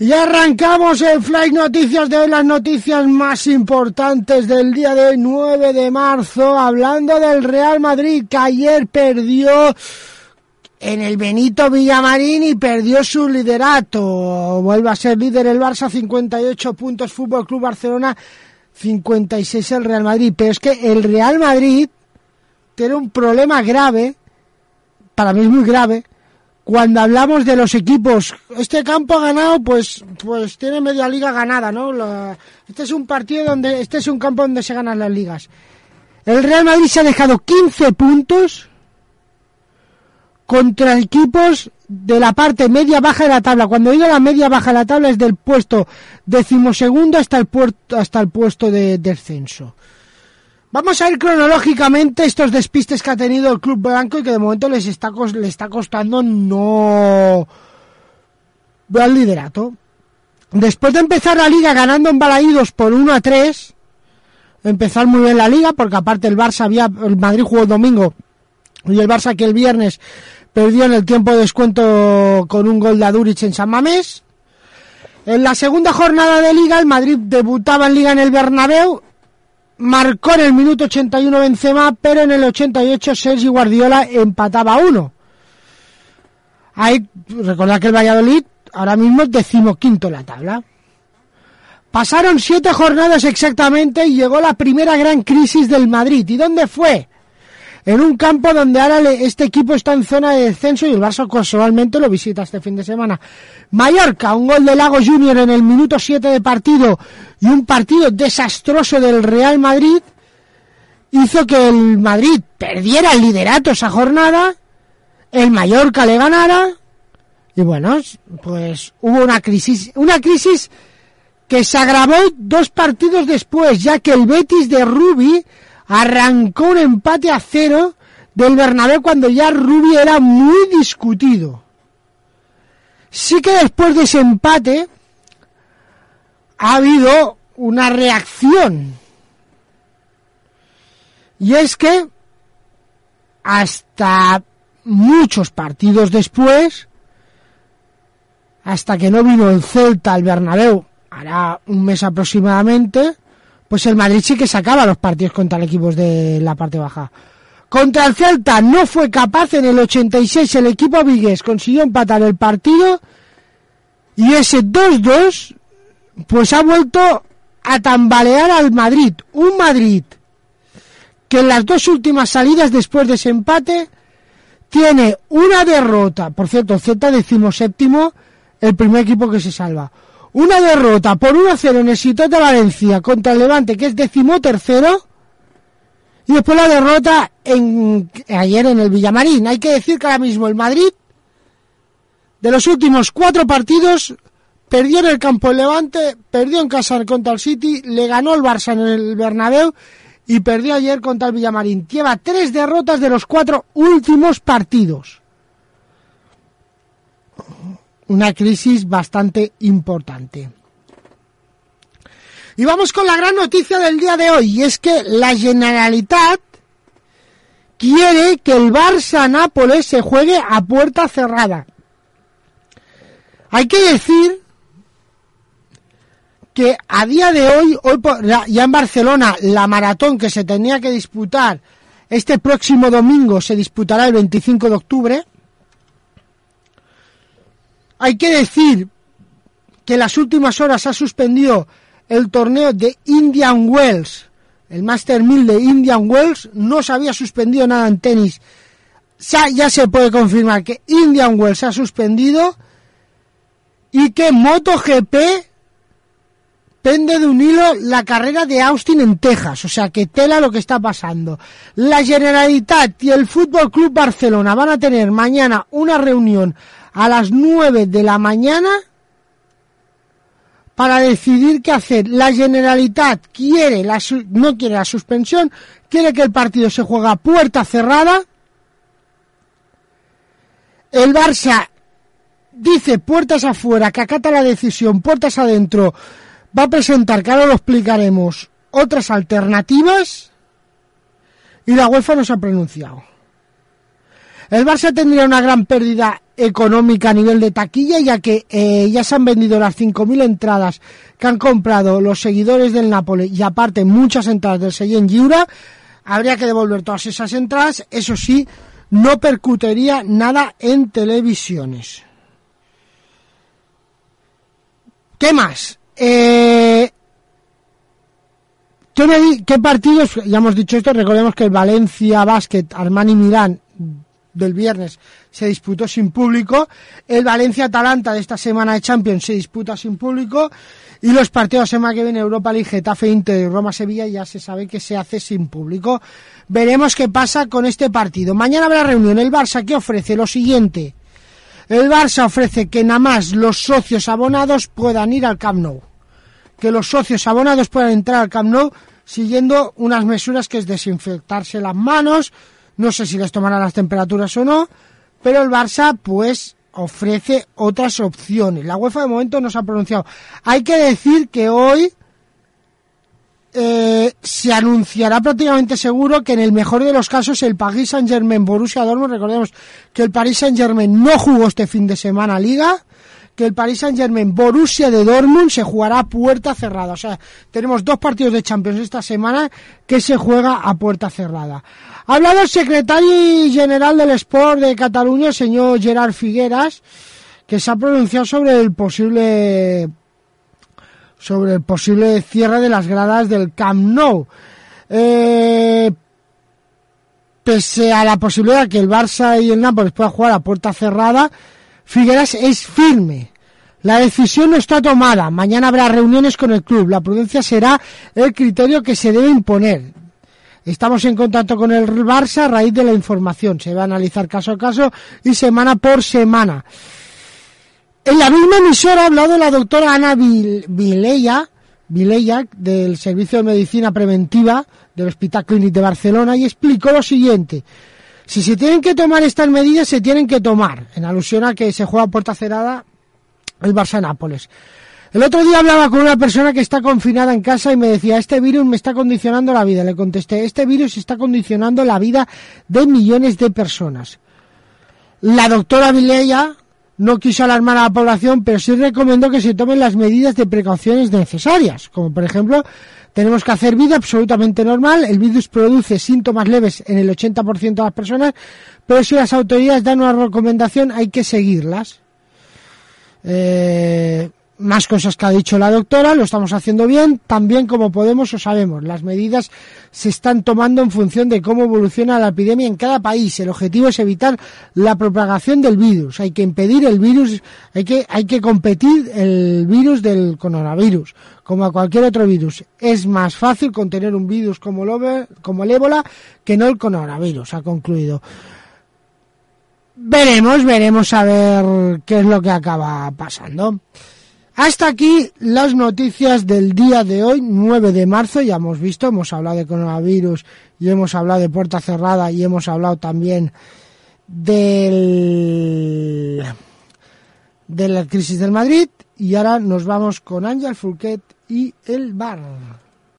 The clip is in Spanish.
Y arrancamos el Fly Noticias de hoy, las noticias más importantes del día de hoy, 9 de marzo, hablando del Real Madrid que ayer perdió en el Benito Villamarín y perdió su liderato. Vuelve a ser líder el Barça, 58 puntos, Fútbol Club Barcelona, 56 el Real Madrid. Pero es que el Real Madrid tiene un problema grave, para mí es muy grave, cuando hablamos de los equipos, este campo ha ganado, pues, pues tiene media liga ganada, ¿no? este es un partido donde, este es un campo donde se ganan las ligas. El Real Madrid se ha dejado 15 puntos contra equipos de la parte media baja de la tabla. Cuando digo la media baja de la tabla es del puesto decimosegundo hasta el, puerto, hasta el puesto de descenso. Vamos a ir cronológicamente estos despistes que ha tenido el Club Blanco y que de momento les está, le está costando no al liderato. Después de empezar la liga ganando en Balaídos por 1 a 3, empezar muy bien la liga porque aparte el Barça había, el Madrid jugó el domingo y el Barça que el viernes perdió en el tiempo de descuento con un gol de Aduric en San Mamés. En la segunda jornada de liga el Madrid debutaba en liga en el Bernabéu marcó en el minuto 81 Benzema, pero en el 88 Sergi Guardiola empataba uno. Hay, recordad que el Valladolid ahora mismo es decimoquinto en la tabla. Pasaron siete jornadas exactamente y llegó la primera gran crisis del Madrid. ¿Y dónde fue? En un campo donde ahora este equipo está en zona de descenso y el Barça casualmente lo visita este fin de semana. Mallorca, un gol de Lago Junior en el minuto 7 de partido y un partido desastroso del Real Madrid hizo que el Madrid perdiera el liderato esa jornada, el Mallorca le ganara y bueno, pues hubo una crisis, una crisis que se agravó dos partidos después, ya que el Betis de Rubi arrancó un empate a cero del Bernabéu cuando ya Rubi era muy discutido. Sí que después de ese empate ha habido una reacción. Y es que hasta muchos partidos después, hasta que no vino el Celta al Bernabéu, hará un mes aproximadamente, pues el Madrid sí que sacaba los partidos contra el equipos de la parte baja. Contra el Celta no fue capaz en el 86, el equipo Vigues consiguió empatar el partido y ese 2-2 pues ha vuelto a tambalear al Madrid. Un Madrid que en las dos últimas salidas después de ese empate tiene una derrota, por cierto, Celta decimoséptimo, el primer equipo que se salva una derrota por 1-0 en el de Valencia contra el Levante, que es decimotercero. Y después la derrota en, ayer en el Villamarín. Hay que decir que ahora mismo el Madrid, de los últimos cuatro partidos, perdió en el campo del Levante, perdió en casa contra el City, le ganó el Barça en el Bernabéu y perdió ayer contra el Villamarín. Lleva tres derrotas de los cuatro últimos partidos una crisis bastante importante. Y vamos con la gran noticia del día de hoy, y es que la Generalitat quiere que el Barça-Nápoles se juegue a puerta cerrada. Hay que decir que a día de hoy, hoy ya en Barcelona, la maratón que se tenía que disputar este próximo domingo se disputará el 25 de octubre. Hay que decir que en las últimas horas ha suspendido el torneo de Indian Wells, el Master 1000 de Indian Wells, no se había suspendido nada en tenis. Ya, ya se puede confirmar que Indian Wells ha suspendido y que MotoGP pende de un hilo la carrera de Austin en Texas, o sea que tela lo que está pasando. La Generalitat y el Fútbol Club Barcelona van a tener mañana una reunión a las 9 de la mañana para decidir qué hacer. La Generalitat quiere la no quiere la suspensión, quiere que el partido se juegue a puerta cerrada. El Barça dice puertas afuera, que acata la decisión, puertas adentro, va a presentar, que ahora lo explicaremos, otras alternativas y la UEFA no se ha pronunciado. El Barça tendría una gran pérdida económica a nivel de taquilla, ya que eh, ya se han vendido las 5.000 entradas que han comprado los seguidores del Nápoles y aparte muchas entradas del Seyén Giura. Habría que devolver todas esas entradas, eso sí, no percutiría nada en televisiones. ¿Qué más? Eh, ¿Qué partidos? Ya hemos dicho esto, recordemos que el Valencia Basket Armani Milán del viernes se disputó sin público, el Valencia-Atalanta de esta semana de Champions se disputa sin público y los partidos semana que viene Europa League, Getafe, Inter y Roma-Sevilla ya se sabe que se hace sin público. Veremos qué pasa con este partido. Mañana habrá reunión. El Barça que ofrece lo siguiente. El Barça ofrece que nada más los socios abonados puedan ir al Camp Nou. Que los socios abonados puedan entrar al Camp Nou siguiendo unas mesuras que es desinfectarse las manos, no sé si les tomarán las temperaturas o no, pero el Barça pues ofrece otras opciones. La UEFA de momento no se ha pronunciado. Hay que decir que hoy eh, se anunciará prácticamente seguro que en el mejor de los casos el Paris Saint Germain Borussia Dortmund, recordemos que el Paris Saint Germain no jugó este fin de semana Liga, que el Paris Saint Germain Borussia de Dortmund se jugará a puerta cerrada. O sea, tenemos dos partidos de Champions esta semana que se juega a puerta cerrada. Ha hablado el secretario general del Sport de Cataluña, el señor Gerard Figueras, que se ha pronunciado sobre el posible sobre el posible cierre de las gradas del Camp Nou. Eh, pese a la posibilidad que el Barça y el Nápoles puedan jugar a puerta cerrada, Figueras es firme. La decisión no está tomada. Mañana habrá reuniones con el club. La prudencia será el criterio que se debe imponer. Estamos en contacto con el Barça a raíz de la información. Se va a analizar caso a caso y semana por semana. En la misma emisora ha hablado la doctora Ana Vileya, Vileya del Servicio de Medicina Preventiva del Hospital Clínic de Barcelona y explicó lo siguiente. Si se tienen que tomar estas medidas, se tienen que tomar, en alusión a que se juega puerta cerrada el Barça Nápoles. El otro día hablaba con una persona que está confinada en casa y me decía, este virus me está condicionando la vida. Le contesté, este virus está condicionando la vida de millones de personas. La doctora Vilella no quiso alarmar a la población, pero sí recomendó que se tomen las medidas de precauciones necesarias, como por ejemplo, tenemos que hacer vida absolutamente normal, el virus produce síntomas leves en el 80% de las personas, pero si las autoridades dan una recomendación hay que seguirlas. Eh, más cosas que ha dicho la doctora, lo estamos haciendo bien, también como podemos o sabemos. Las medidas se están tomando en función de cómo evoluciona la epidemia en cada país. El objetivo es evitar la propagación del virus. Hay que impedir el virus, hay que, hay que competir el virus del coronavirus, como a cualquier otro virus. Es más fácil contener un virus como el, como el ébola que no el coronavirus, ha concluido. Veremos, veremos a ver qué es lo que acaba pasando. Hasta aquí las noticias del día de hoy, 9 de marzo. Ya hemos visto, hemos hablado de coronavirus y hemos hablado de puerta cerrada y hemos hablado también del, de la crisis del Madrid. Y ahora nos vamos con Ángel Fulquet y el bar.